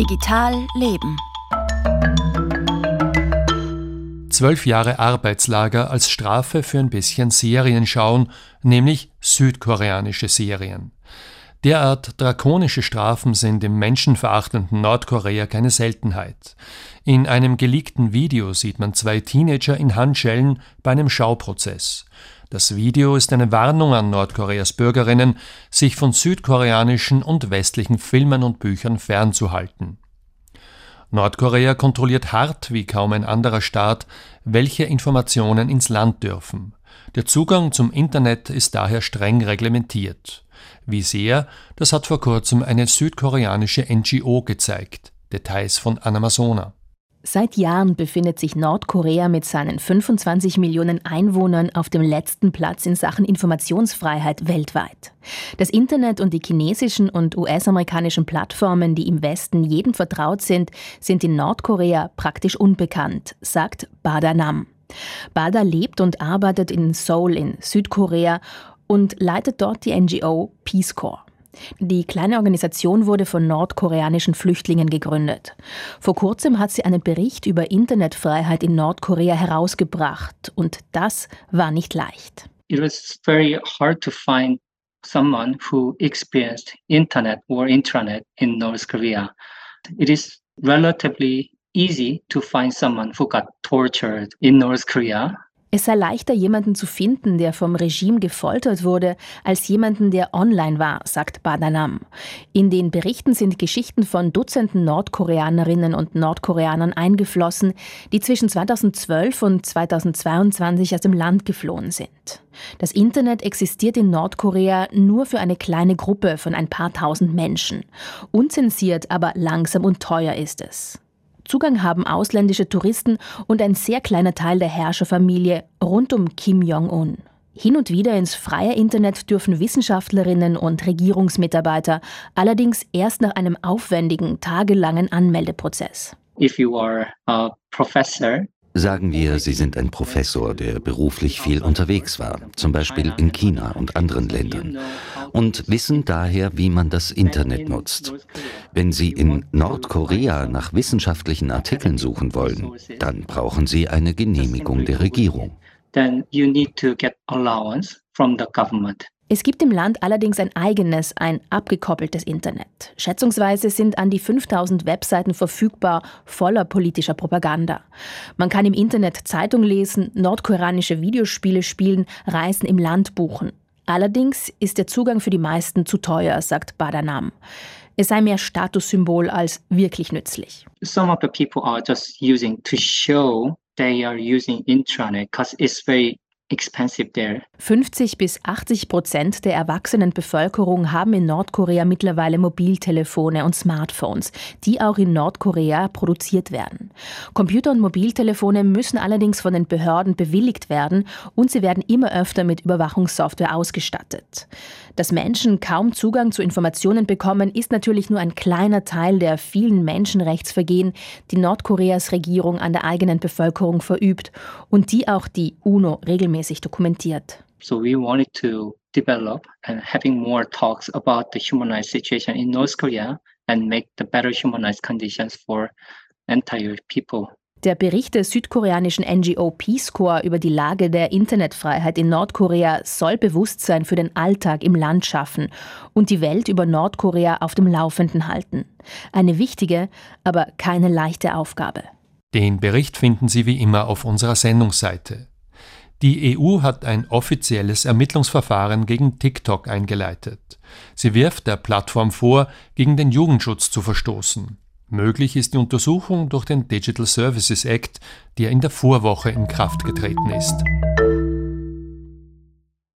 Digital Leben. Zwölf Jahre Arbeitslager als Strafe für ein bisschen Serien schauen, nämlich südkoreanische Serien. Derart drakonische Strafen sind im menschenverachtenden Nordkorea keine Seltenheit. In einem geleakten Video sieht man zwei Teenager in Handschellen bei einem Schauprozess. Das Video ist eine Warnung an Nordkoreas Bürgerinnen, sich von südkoreanischen und westlichen Filmen und Büchern fernzuhalten. Nordkorea kontrolliert hart wie kaum ein anderer Staat, welche Informationen ins Land dürfen. Der Zugang zum Internet ist daher streng reglementiert. Wie sehr, das hat vor kurzem eine südkoreanische NGO gezeigt. Details von Anamazona. Seit Jahren befindet sich Nordkorea mit seinen 25 Millionen Einwohnern auf dem letzten Platz in Sachen Informationsfreiheit weltweit. Das Internet und die chinesischen und US-amerikanischen Plattformen, die im Westen jedem vertraut sind, sind in Nordkorea praktisch unbekannt, sagt Bada Bada lebt und arbeitet in Seoul in Südkorea und leitet dort die NGO Peace Corps. Die kleine Organisation wurde von nordkoreanischen Flüchtlingen gegründet. Vor kurzem hat sie einen Bericht über Internetfreiheit in Nordkorea herausgebracht und das war nicht leicht. It was very hard to find someone who experienced internet or intranet in North Korea. It is relatively easy to find someone who got tortured in North Korea es sei leichter, jemanden zu finden, der vom Regime gefoltert wurde, als jemanden, der online war, sagt Badanam. In den Berichten sind Geschichten von Dutzenden Nordkoreanerinnen und Nordkoreanern eingeflossen, die zwischen 2012 und 2022 aus dem Land geflohen sind. Das Internet existiert in Nordkorea nur für eine kleine Gruppe von ein paar tausend Menschen. Unzensiert, aber langsam und teuer ist es. Zugang haben ausländische Touristen und ein sehr kleiner Teil der Herrscherfamilie rund um Kim Jong-un. Hin und wieder ins freie Internet dürfen Wissenschaftlerinnen und Regierungsmitarbeiter allerdings erst nach einem aufwendigen, tagelangen Anmeldeprozess. If you are a professor Sagen wir, Sie sind ein Professor, der beruflich viel unterwegs war, zum Beispiel in China und anderen Ländern, und wissen daher, wie man das Internet nutzt. Wenn Sie in Nordkorea nach wissenschaftlichen Artikeln suchen wollen, dann brauchen Sie eine Genehmigung der Regierung. Then you need to get allowance from the government. Es gibt im Land allerdings ein eigenes, ein abgekoppeltes Internet. Schätzungsweise sind an die 5000 Webseiten verfügbar voller politischer Propaganda. Man kann im Internet Zeitung lesen, nordkoreanische Videospiele spielen, Reisen im Land buchen. Allerdings ist der Zugang für die meisten zu teuer, sagt Badanam. Es sei mehr Statussymbol als wirklich nützlich. Some of the people are just using to show they are using intranet because it's very 50 bis 80 Prozent der erwachsenen Bevölkerung haben in Nordkorea mittlerweile Mobiltelefone und Smartphones, die auch in Nordkorea produziert werden. Computer und Mobiltelefone müssen allerdings von den Behörden bewilligt werden und sie werden immer öfter mit Überwachungssoftware ausgestattet. Dass Menschen kaum Zugang zu Informationen bekommen, ist natürlich nur ein kleiner Teil der vielen Menschenrechtsvergehen, die Nordkoreas Regierung an der eigenen Bevölkerung verübt und die auch die UNO regelmäßig regelmäßig dokumentiert. So we wanted to develop and having more talks about the human rights situation in North Korea and make the better human rights conditions for entire people. Der Bericht der südkoreanischen NGO Peace Corps über die Lage der Internetfreiheit in Nordkorea soll Bewusstsein für den Alltag im Land schaffen und die Welt über Nordkorea auf dem Laufenden halten. Eine wichtige, aber keine leichte Aufgabe. Den Bericht finden Sie wie immer auf unserer Sendungsseite. Die EU hat ein offizielles Ermittlungsverfahren gegen TikTok eingeleitet. Sie wirft der Plattform vor, gegen den Jugendschutz zu verstoßen. Möglich ist die Untersuchung durch den Digital Services Act, der in der Vorwoche in Kraft getreten ist.